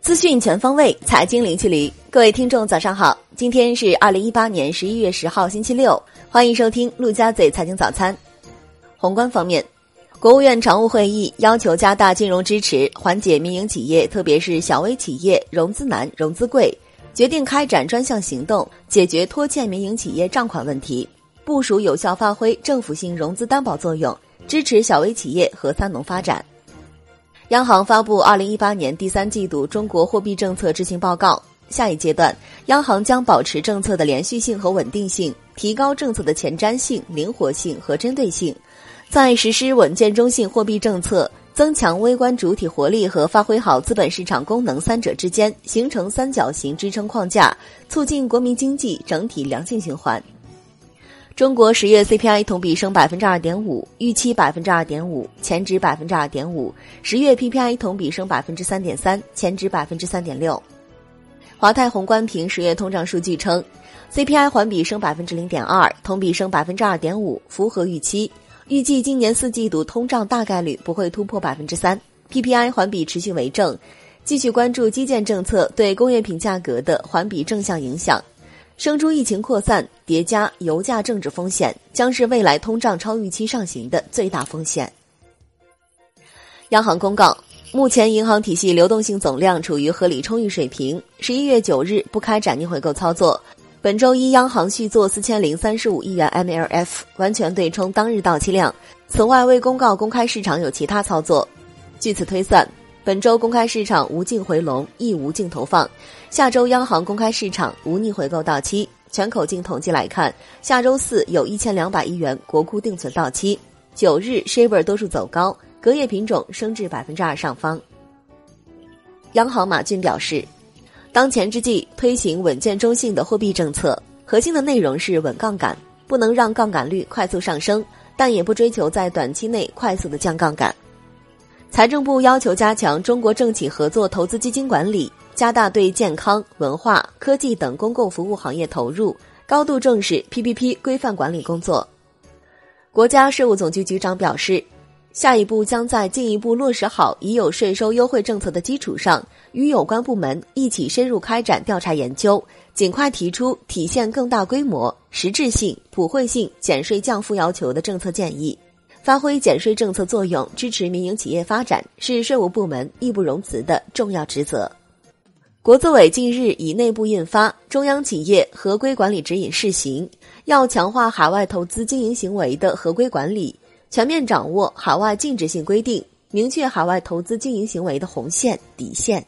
资讯全方位，财经零距离。各位听众，早上好！今天是二零一八年十一月十号，星期六。欢迎收听陆家嘴财经早餐。宏观方面，国务院常务会议要求加大金融支持，缓解民营企业，特别是小微企业融资难、融资贵，决定开展专项行动，解决拖欠民营企业账款问题，部署有效发挥政府性融资担保作用，支持小微企业和三农发展。央行发布二零一八年第三季度中国货币政策执行报告，下一阶段，央行将保持政策的连续性和稳定性，提高政策的前瞻性、灵活性和针对性。在实施稳健中性货币政策、增强微观主体活力和发挥好资本市场功能三者之间形成三角形支撑框架，促进国民经济整体良性循环。中国十月 CPI 同比升百分之二点五，预期百分之二点五，前值百分之二点五。十月 PPI 同比升百分之三点三，前值百分之三点六。华泰宏观评十月通胀数据称，CPI 环比升百分之零点二，同比升百分之二点五，符合预期。预计今年四季度通胀大概率不会突破百分之三，PPI 环比持续为正，继续关注基建政策对工业品价格的环比正向影响。生猪疫情扩散叠加油价政治风险，将是未来通胀超预期上行的最大风险。央行公告，目前银行体系流动性总量处于合理充裕水平，十一月九日不开展逆回购操作。本周一，央行续做四千零三十五亿元 MLF，完全对冲当日到期量。此外，未公告公开市场有其他操作。据此推算，本周公开市场无净回笼，亦无净投放。下周央行公开市场无逆回购到期。全口径统计来看，下周四有一千两百亿元国库定存到期。九日 Shibor 多数走高，隔夜品种升至百分之二上方。央行马骏表示。当前之际，推行稳健中性的货币政策，核心的内容是稳杠杆，不能让杠杆率快速上升，但也不追求在短期内快速的降杠杆。财政部要求加强中国政企合作投资基金管理，加大对健康、文化、科技等公共服务行业投入，高度重视 PPP 规范管理工作。国家税务总局局长表示。下一步将在进一步落实好已有税收优惠政策的基础上，与有关部门一起深入开展调查研究，尽快提出体现更大规模、实质性、普惠性减税降负要求的政策建议，发挥减税政策作用，支持民营企业发展，是税务部门义不容辞的重要职责。国资委近日以内部印发《中央企业合规管理指引（试行）》，要强化海外投资经营行为的合规管理。全面掌握海外禁止性规定，明确海外投资经营行为的红线底线。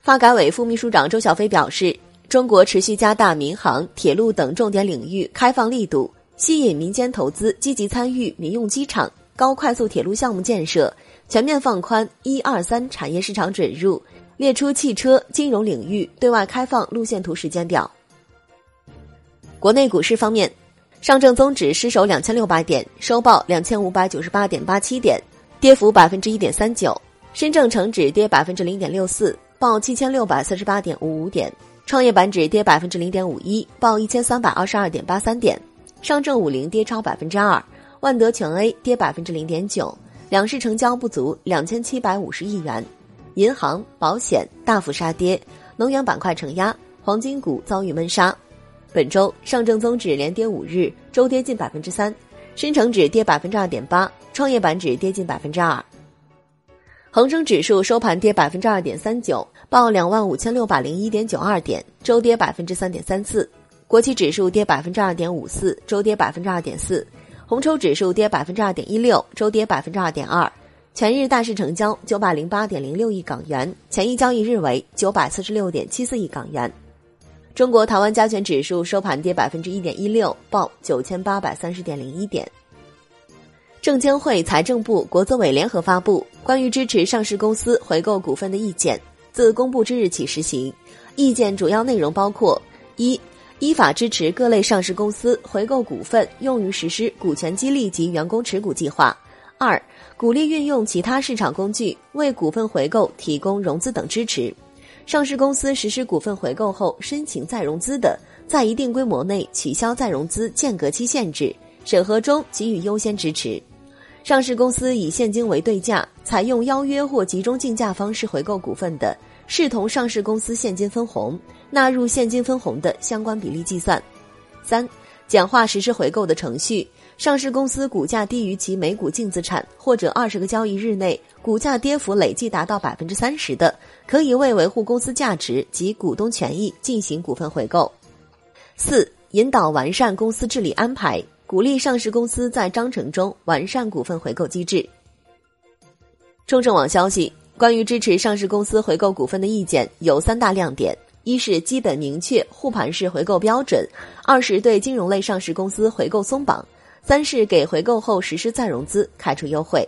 发改委副秘书长周小飞表示，中国持续加大民航、铁路等重点领域开放力度，吸引民间投资积极参与民用机场、高快速铁路项目建设，全面放宽一二三产业市场准入，列出汽车、金融领域对外开放路线图时间表。国内股市方面。上证综指失守两千六百点，收报两千五百九十八点八七点，跌幅百分之一点三九。深证成指跌百分之零点六四，报七千六百四十八点五五点。创业板指跌百分之零点五一，报一千三百二十二点八三点。上证五零跌超百分之二，万德全 A 跌百分之零点九。两市成交不足两千七百五十亿元。银行、保险大幅杀跌，能源板块承压，黄金股遭遇闷杀。本周上证综指连跌五日，周跌近百分之三，深成指跌百分之二点八，创业板指跌近百分之二，恒生指数收盘跌百分之二点三九，报两万五千六百零一点九二点，周跌百分之三点三四。国企指数跌百分之二点五四，周跌百分之二点四。红筹指数跌百分之二点一六，周跌百分之二点二。全日大市成交九百零八点零六亿港元，前一交易日为九百四十六点七四亿港元。中国台湾加权指数收盘跌百分之一点一六，报九千八百三十点零一点。证监会、财政部、国资委联合发布关于支持上市公司回购股份的意见，自公布之日起实行。意见主要内容包括：一、依法支持各类上市公司回购股份，用于实施股权激励及员工持股计划；二、鼓励运用其他市场工具为股份回购提供融资等支持。上市公司实施股份回购后申请再融资的，在一定规模内取消再融资间隔期限制，审核中给予优先支持。上市公司以现金为对价，采用邀约或集中竞价方式回购股份的，视同上市公司现金分红，纳入现金分红的相关比例计算。三、简化实施回购的程序。上市公司股价低于其每股净资产，或者二十个交易日内股价跌幅累计达到百分之三十的，可以为维护公司价值及股东权益进行股份回购。四、引导完善公司治理安排，鼓励上市公司在章程中完善股份回购机制。中证网消息，关于支持上市公司回购股份的意见有三大亮点。一是基本明确护盘式回购标准，二是对金融类上市公司回购松绑，三是给回购后实施再融资开出优惠。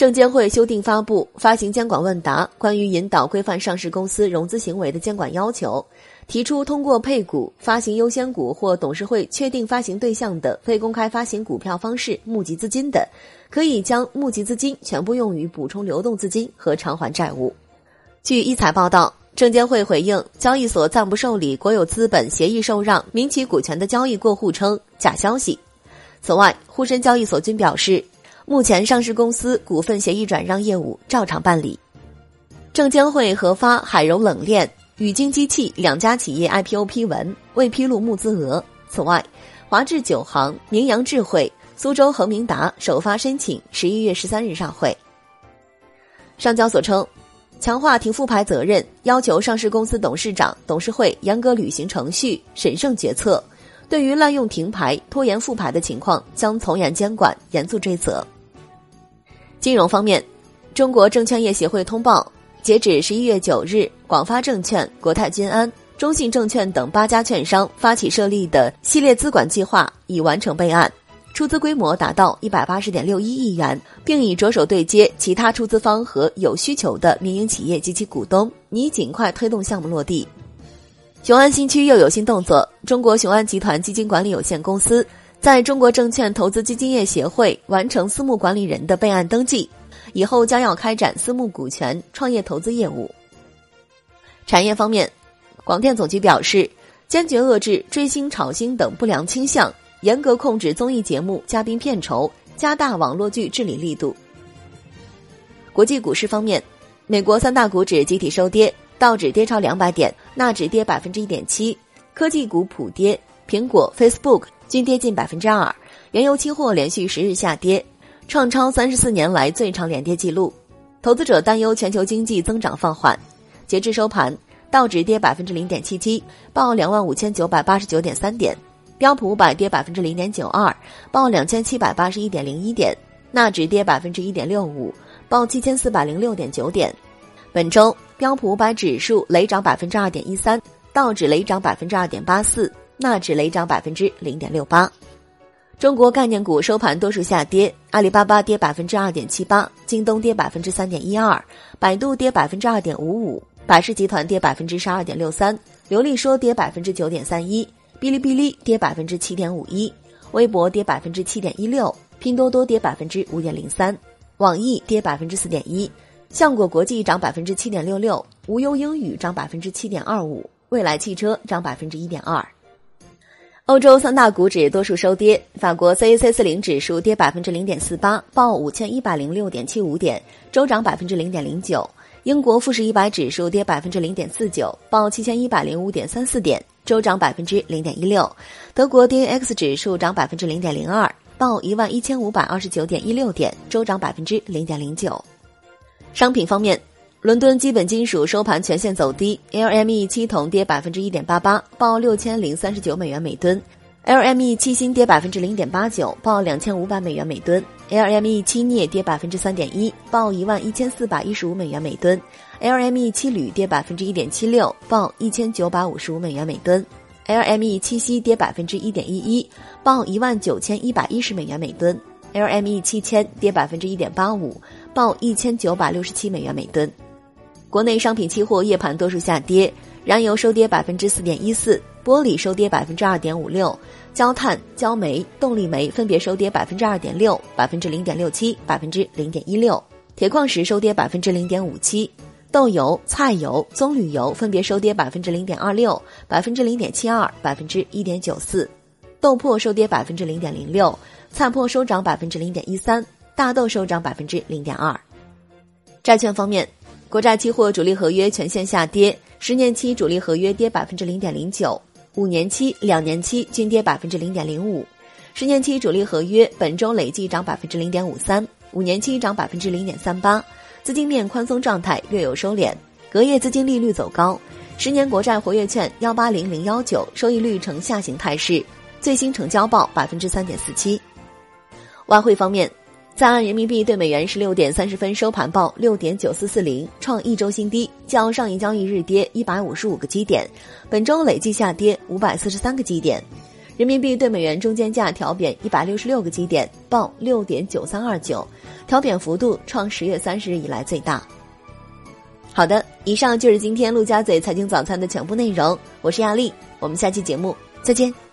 证监会修订发布《发行监管问答：关于引导规范上市公司融资行为的监管要求》，提出通过配股、发行优先股或董事会确定发行对象的非公开发行股票方式募集资金的，可以将募集资金全部用于补充流动资金和偿还债务。据一财报道。证监会回应交易所暂不受理国有资本协议受让民企股权的交易过户称假消息。此外，沪深交易所均表示，目前上市公司股份协议转让业务照常办理。证监会核发海柔冷链、宇晶机器两家企业 IPO 批文，未披露募资额。此外，华智九行、明阳智慧、苏州恒明达首发申请十一月十三日上会。上交所称。强化停复牌责任，要求上市公司董事长、董事会严格履行程序，审慎决策。对于滥用停牌、拖延复牌的情况，将从严监管，严肃追责。金融方面，中国证券业协会通报，截止十一月九日，广发证券、国泰君安、中信证券等八家券商发起设立的系列资管计划已完成备案。出资规模达到一百八十点六一亿元，并已着手对接其他出资方和有需求的民营企业及其股东，拟尽快推动项目落地。雄安新区又有新动作，中国雄安集团基金管理有限公司在中国证券投资基金业协会完成私募管理人的备案登记，以后将要开展私募股权创业投资业务。产业方面，广电总局表示，坚决遏制追星、炒星等不良倾向。严格控制综艺节目嘉宾片酬，加大网络剧治理力度。国际股市方面，美国三大股指集体收跌，道指跌超两百点，纳指跌百分之一点七，科技股普跌，苹果、Facebook 均跌近百分之二。原油期货连续十日下跌，创超三十四年来最长连跌记录。投资者担忧全球经济增长放缓。截至收盘，道指跌百分之零点七七，报两万五千九百八十九点三点。标普五百跌百分之零点九二，报两千七百八十一点零一点；纳指跌百分之一点六五，报七千四百零六点九点。本周标普五百指数雷涨百分之二点一三，道指雷涨百分之二点八四，纳指雷涨百分之零点六八。中国概念股收盘多数下跌，阿里巴巴跌百分之二点七八，京东跌百分之三点一二，百度跌百分之二点五五，百事集团跌百分之十二点六三，刘丽说跌百分之九点三一。哔哩哔哩跌百分之七点五一，微博跌百分之七点一六，拼多多跌百分之五点零三，网易跌百分之四点一，相果国际涨百分之七点六六，无忧英语涨百分之七点二五，蔚来汽车涨百分之一点二。欧洲三大股指多数收跌，法国 CAC 四零指数跌百分之零点四八，报五千一百零六点七五点，周涨百分之零点零九。英国富时一百指数跌百分之零点四九，报七千一百零五点三四点，周涨百分之零点一六。德国 d a x 指数涨百分之零点零二，报一万一千五百二十九点一六点，周涨百分之零点零九。商品方面，伦敦基本金属收盘全线走低，LME 七铜跌百分之一点八八，报六千零三十九美元每吨。LME 七锌跌百分之零点八九，报两千五百美元每吨；LME 七镍跌百分之三点一，报一万一千四百一十五美元每吨；LME 七铝跌百分之一点七六，报一千九百五十五美元每吨；LME 七锡跌百分之一点一一，报一万九千一百一十美元每吨；LME 七铅跌百分之一点八五，报一千九百六十七美元每吨。国内商品期货夜盘多数下跌，燃油收跌百分之四点一四。玻璃收跌百分之二点五六，焦炭、焦煤、动力煤分别收跌百分之二点六、百分之零点六七、百分之零点一六，铁矿石收跌百分之零点五七，豆油、菜油、棕榈油分别收跌百分之零点二六、百分之零点七二、百分之一点九四，豆粕收跌百分之零点零六，菜粕收涨百分之零点一三，大豆收涨百分之零点二。债券方面，国债期货主力合约全线下跌，十年期主力合约跌百分之零点零九，五年期、两年期均跌百分之零点零五。十年期主力合约本周累计涨百分之零点五三，五年期涨百分之零点三八。资金面宽松状态略有收敛，隔夜资金利率走高，十年国债活跃券幺八零零幺九收益率呈下行态势，最新成交报百分之三点四七。外汇方面，在岸人民币对美元十六点三十分收盘报六点九四四零，创一周新低，较上一交易日跌一百五十五个基点，本周累计下跌五百四十三个基点。人民币对美元中间价调贬一百六十六个基点，报六点九三二九，调贬幅度创十月三十日以来最大。好的，以上就是今天陆家嘴财经早餐的全部内容，我是亚丽，我们下期节目再见。